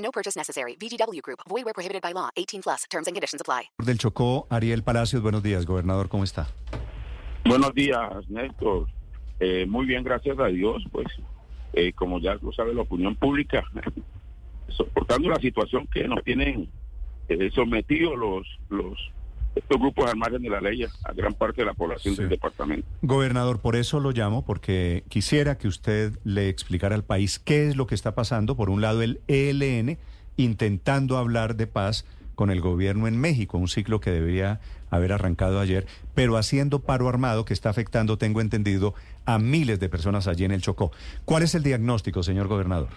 No purchase necessary. VGW Group. Void where prohibited by law. 18 plus. Terms and conditions apply. Del Chocó, Ariel Palacios, buenos días, gobernador, ¿cómo está? Buenos días, Néstor. Eh, muy bien, gracias a Dios. Pues, eh, como ya lo sabe la opinión pública, soportando la situación que nos tienen eh, sometidos los, los estos grupos al margen de la ley a gran parte de la población Sí. del departamento. Gobernador, por eso lo llamo, porque quisiera que usted le explicara al país qué es lo que está pasando. Por un lado, el ELN intentando hablar de paz con el gobierno en México, un ciclo que debería haber arrancado ayer, pero haciendo paro armado que está afectando, tengo entendido, a miles de personas allí en el Chocó. ¿Cuál es el diagnóstico, señor gobernador?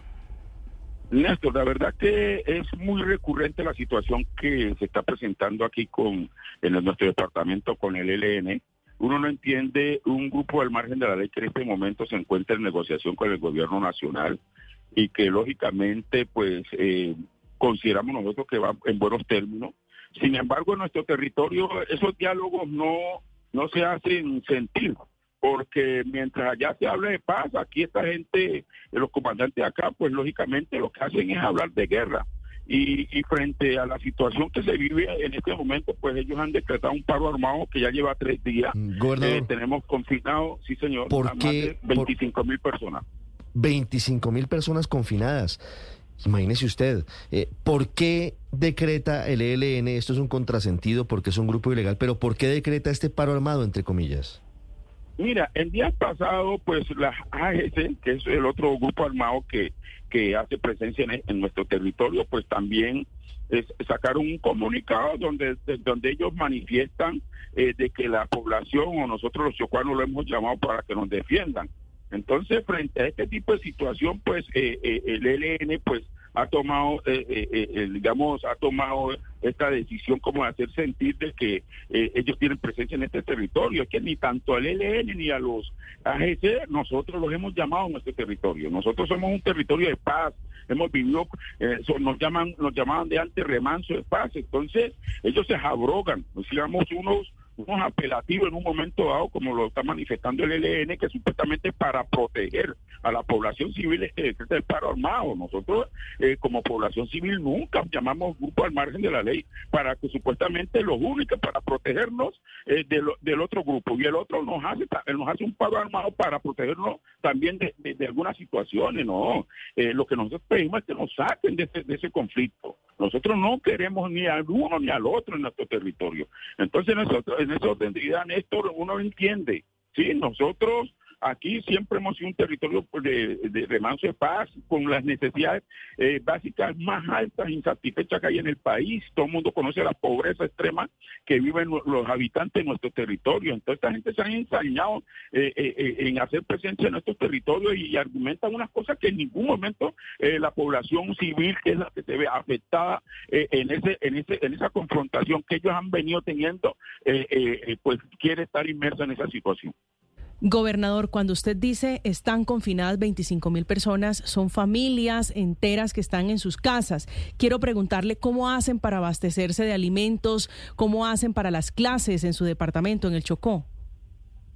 Néstor, la verdad que es muy recurrente la situación que se está presentando aquí con en nuestro departamento con el ELN. Uno no entiende un grupo al margen de la ley que en este momento se encuentra en negociación con el gobierno nacional y que lógicamente pues eh, consideramos nosotros que va en buenos términos. Sin embargo, en nuestro territorio esos diálogos no, no se hacen sentir porque mientras allá se hable de paz, aquí esta gente, los comandantes de acá, pues lógicamente lo que hacen es hablar de guerra. Y, y frente a la situación que se vive en este momento, pues ellos han decretado un paro armado que ya lleva tres días. Gobernador, Eh, tenemos confinados, sí señor, ¿Por a más qué- de 25 mil personas. 25 mil personas confinadas. Imagínese usted, eh, ¿por qué decreta el ELN? Esto es un contrasentido porque es un grupo ilegal, pero ¿por qué decreta este paro armado, entre comillas? Mira, el día pasado, pues la AGC, que es el otro grupo armado que, que hace presencia en, en nuestro territorio, pues también sacaron un comunicado donde, de- donde ellos manifiestan eh, de que la población o nosotros los chocuanos lo hemos llamado para que nos defiendan. Entonces, frente a este tipo de situación, pues eh, eh, el ELN, pues ha tomado, eh, eh, eh, eh, digamos, ha tomado esta decisión como de hacer sentir de que eh, ellos tienen presencia en este territorio. Es que ni tanto al ELN ni a los AGC nosotros los hemos llamado a nuestro territorio. Nosotros somos un territorio de paz. Hemos vivido, eh, so- nos llaman, nos llamaban de antes remanso de paz. Entonces, ellos se abrogan, digamos unos unos apelativos en un momento dado, como lo está manifestando el ELN, que supuestamente para proteger a la población civil es decreta el paro armado. Nosotros, eh, como población civil, nunca llamamos grupo al margen de la ley para que supuestamente los únicos para protegernos eh, de lo- del otro grupo. Y el otro nos hace, nos hace un paro armado para protegernos también de, de- de algunas situaciones. No, Eh, lo que nosotros pedimos es que nos saquen de ese, de ese conflicto. Nosotros no queremos ni al uno ni al otro en nuestro territorio. Entonces, nosotros, en esa orden de idea, Néstor, uno entiende. Sí, nosotros aquí siempre hemos sido un territorio pues, de, de remanso de paz, con las necesidades eh, básicas más altas, insatisfechas que hay en el país. Todo el mundo conoce la pobreza extrema que viven lo- los habitantes de nuestro territorio. Entonces, esta gente se ha ensañado eh, eh, en hacer presencia en nuestros territorios y, argumentan unas cosas que en ningún momento la población civil, que es la que se ve afectada en ese en ese en esa confrontación que ellos han venido teniendo, pues quiere estar inmersa en esa situación. Gobernador, cuando usted dice están confinadas 25 mil personas, son familias enteras que están en sus casas. Quiero preguntarle cómo hacen para abastecerse de alimentos, cómo hacen para las clases en su departamento, en el Chocó.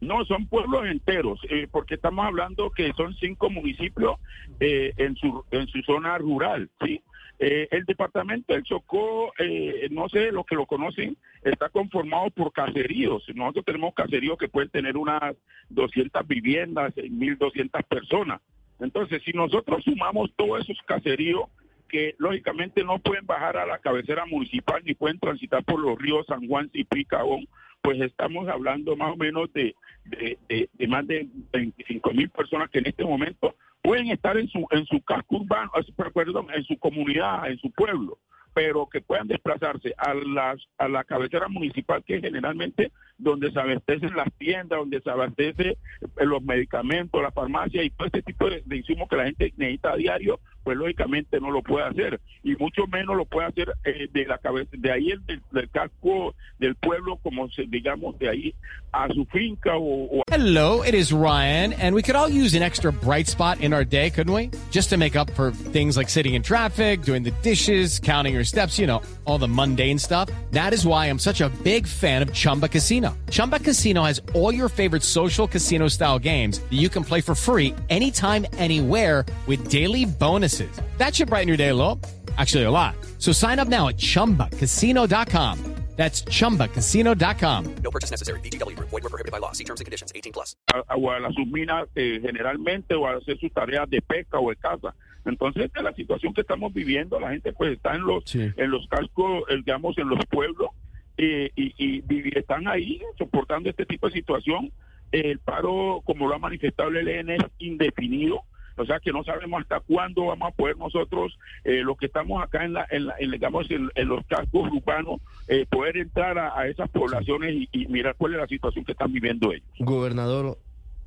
No, son pueblos enteros, eh, porque estamos hablando que son cinco municipios eh, en su en su zona rural, ¿sí? Eh, el departamento del Chocó, eh, no sé, los que lo conocen, está conformado por caseríos. Nosotros tenemos caseríos que pueden tener unas 200 viviendas, 1.200 personas. Entonces, si nosotros sumamos todos esos caseríos, que lógicamente no pueden bajar a la cabecera municipal ni pueden transitar por los ríos San Juan, Cipí, Cabón, pues estamos hablando más o menos de, de, de- de más de 25 mil personas que en este momento pueden estar en su en su casco urbano, eh, perdón, en su comunidad, en su pueblo, pero que puedan desplazarse a las a la cabecera municipal que generalmente donde se abastecen las tiendas, donde se abastece eh, los medicamentos, la farmacia y todo este tipo de, de insumos que la gente necesita a diario pues lógicamente no lo puede hacer y mucho menos lo puede hacer eh, de la cabeza de ahí el del, del casco del pueblo como se, digamos de ahí a su finca o, o Hello, it is Ryan, and we could all use an extra bright spot in our day, couldn't we? Just to make up for things like sitting in traffic, doing the dishes, counting your steps, you know, all the mundane stuff. That is why I'm such a big fan of Chumba Casino. Chumba Casino has all your favorite social casino style games that you can play for free anytime, anywhere with daily bonuses. That should brighten your day a little. Actually, a lot. So sign up now at chumbacasino.com. That's chumbacasino.com. No purchase necessary. VGW Group. Void were prohibited by law. See terms and conditions. 18 plus. a, o a las subminas eh, generalmente o a hacer sus tareas de pesca o de caza. Entonces, esta es la situación que estamos viviendo. La gente pues está en los Sí. en los cascos, eh, digamos, en los pueblos eh, y, y están ahí soportando este tipo de situación. El paro, como lo ha manifestado el ELN, es indefinido. O sea que no sabemos hasta cuándo vamos a poder nosotros, eh, los que estamos acá en, la, en, la- en, los cascos urbanos, eh, poder entrar a, a esas poblaciones y, y mirar cuál es la situación que están viviendo ellos. Gobernador,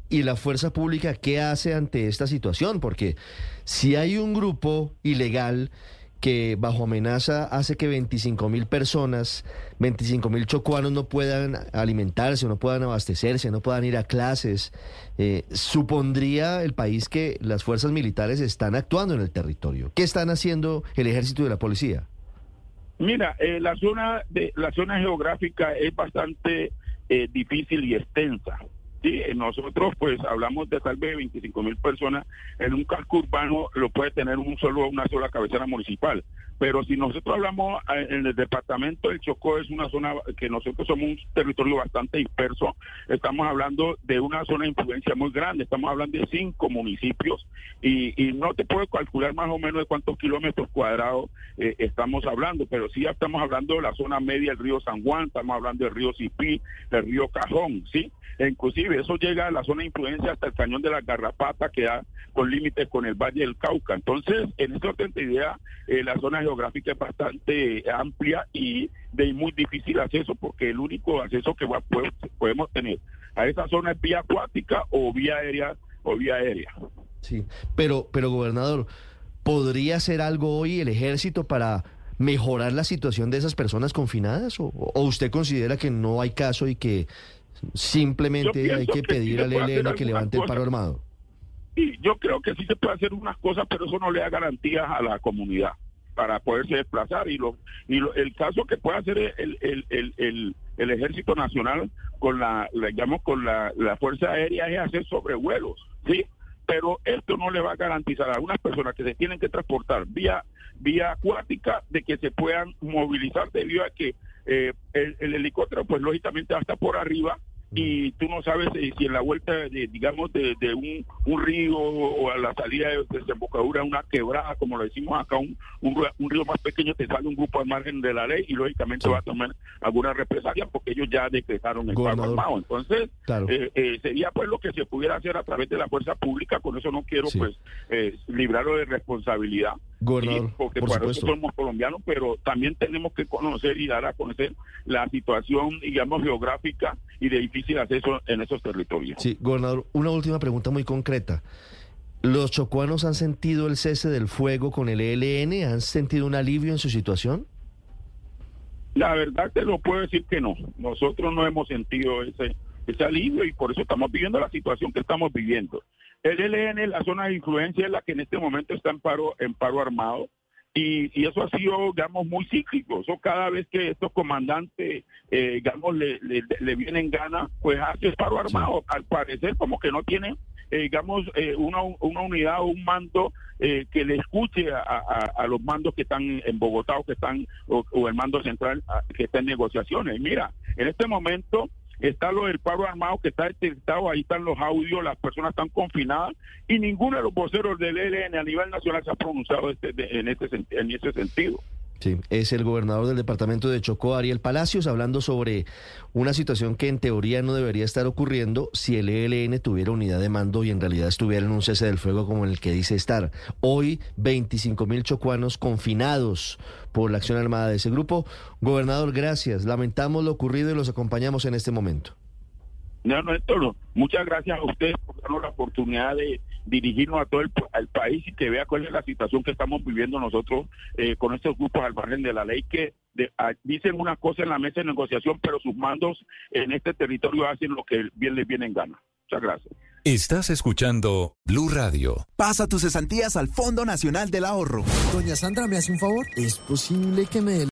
¿y la fuerza pública qué hace ante esta situación? Porque si hay un grupo ilegal que bajo amenaza hace que 25 mil personas, 25 mil chocuanos no puedan alimentarse, no puedan abastecerse, no puedan ir a clases, eh, supondría el país que las fuerzas militares están actuando en el territorio. ¿Qué están haciendo el ejército y la policía? Mira, eh, la zona de la zona geográfica es bastante eh, difícil y extensa. Sí, nosotros pues hablamos de tal vez 25 mil personas en un casco urbano lo puede tener un solo una sola cabecera municipal. Pero si nosotros hablamos eh, en el departamento del Chocó es una zona que nosotros somos un territorio bastante disperso. Estamos hablando de una zona de influencia muy grande. Estamos hablando de cinco municipios y, no te puedo calcular más o menos de cuántos kilómetros cuadrados eh, estamos hablando, pero sí estamos hablando de la zona media del río San Juan, estamos hablando del río Cipí, del río Cajón, ¿sí? E inclusive eso llega a la zona de influencia hasta el cañón de la Garrapata, que da con límites con el Valle del Cauca. Entonces, en esta de idea, eh, la zona geográfica es bastante amplia y de muy difícil acceso, porque el único acceso que va- po- podemos tener a esa zona es vía acuática o vía aérea o vía aérea. Sí, pero, pero gobernador, ¿podría hacer algo hoy el ejército para mejorar la situación de esas personas confinadas? ¿O, o usted considera que no hay caso y que simplemente hay que que sí pedir al ELN que levante el paro armado? Y yo creo que sí se puede hacer unas cosas, pero eso no le da garantías a la comunidad para poderse desplazar. Y, lo, y lo- el caso que puede hacer el, el, el, el, Ejército Nacional con la, con la, la Fuerza Aérea es hacer sobrevuelos, ¿sí? Pero esto no le va a garantizar a algunas personas que se tienen que transportar vía vía acuática de que se puedan movilizar debido a que eh, el, el helicóptero pues lógicamente va a estar por arriba y tú no sabes si en la vuelta de, digamos de, de un, un río o a la salida de desembocadura una quebrada como lo decimos acá un, un, río más pequeño te sale un grupo al margen de la ley y lógicamente va a tomar alguna represalia porque ellos ya decretaron el paro armado. Entonces Claro. eh, eh, sería pues lo que se pudiera hacer a través de la fuerza pública. Con eso no quiero Sí. pues eh, librarlo de responsabilidad Gobernador, Sí, porque por para supuesto. eso somos colombianos, pero también tenemos que conocer y dar a conocer la situación, digamos, geográfica y de difícil acceso en esos territorios. Sí, gobernador, una última pregunta muy concreta. ¿Los chocuanos han sentido el cese del fuego con el ELN? ¿Han sentido un alivio en su situación? La verdad te lo puedo decir que no. Nosotros no hemos sentido ese, ese alivio y por eso estamos viviendo la situación que estamos viviendo. El ELN, la zona de influencia, es la que en este momento está en paro, en paro armado. Y, y eso ha sido, digamos, muy cíclico. Eso cada vez que estos comandantes, eh, digamos, le, le, le vienen ganas, pues hace paro armado. Al parecer, como que no tienen, eh, digamos, eh, una, una unidad o un mando eh, que le escuche a, a- a los mandos que están en Bogotá o que están, o, o el mando central a- que está en negociaciones. Mira, en este momento está lo del paro armado que está detectado, ahí están los audios, las personas están confinadas y ninguno de los voceros del ELN a nivel nacional se ha pronunciado este- en, este, en ese sentido. Sí, es el gobernador del departamento de Chocó, Ariel Palacios, hablando sobre una situación que en teoría no debería estar ocurriendo si el ELN tuviera unidad de mando y en realidad estuviera en un cese del fuego como el que dice estar. Hoy, 25 mil chocuanos confinados por la acción armada de ese grupo. Gobernador, gracias. Lamentamos lo ocurrido y los acompañamos en este momento. No, no, muchas gracias a ustedes por darnos la oportunidad de, dirigirnos a todo el, al país y que vea cuál es la situación que estamos viviendo nosotros eh, con estos grupos al margen de la ley que de, a, dicen una cosa en la mesa de negociación, pero sus mandos en este territorio hacen lo que bien les viene en gana. Muchas gracias. Estás escuchando Blue Radio. Pasa tus cesantías al Fondo Nacional del Ahorro. Doña Sandra, ¿me hace un favor? ¿Es posible que me...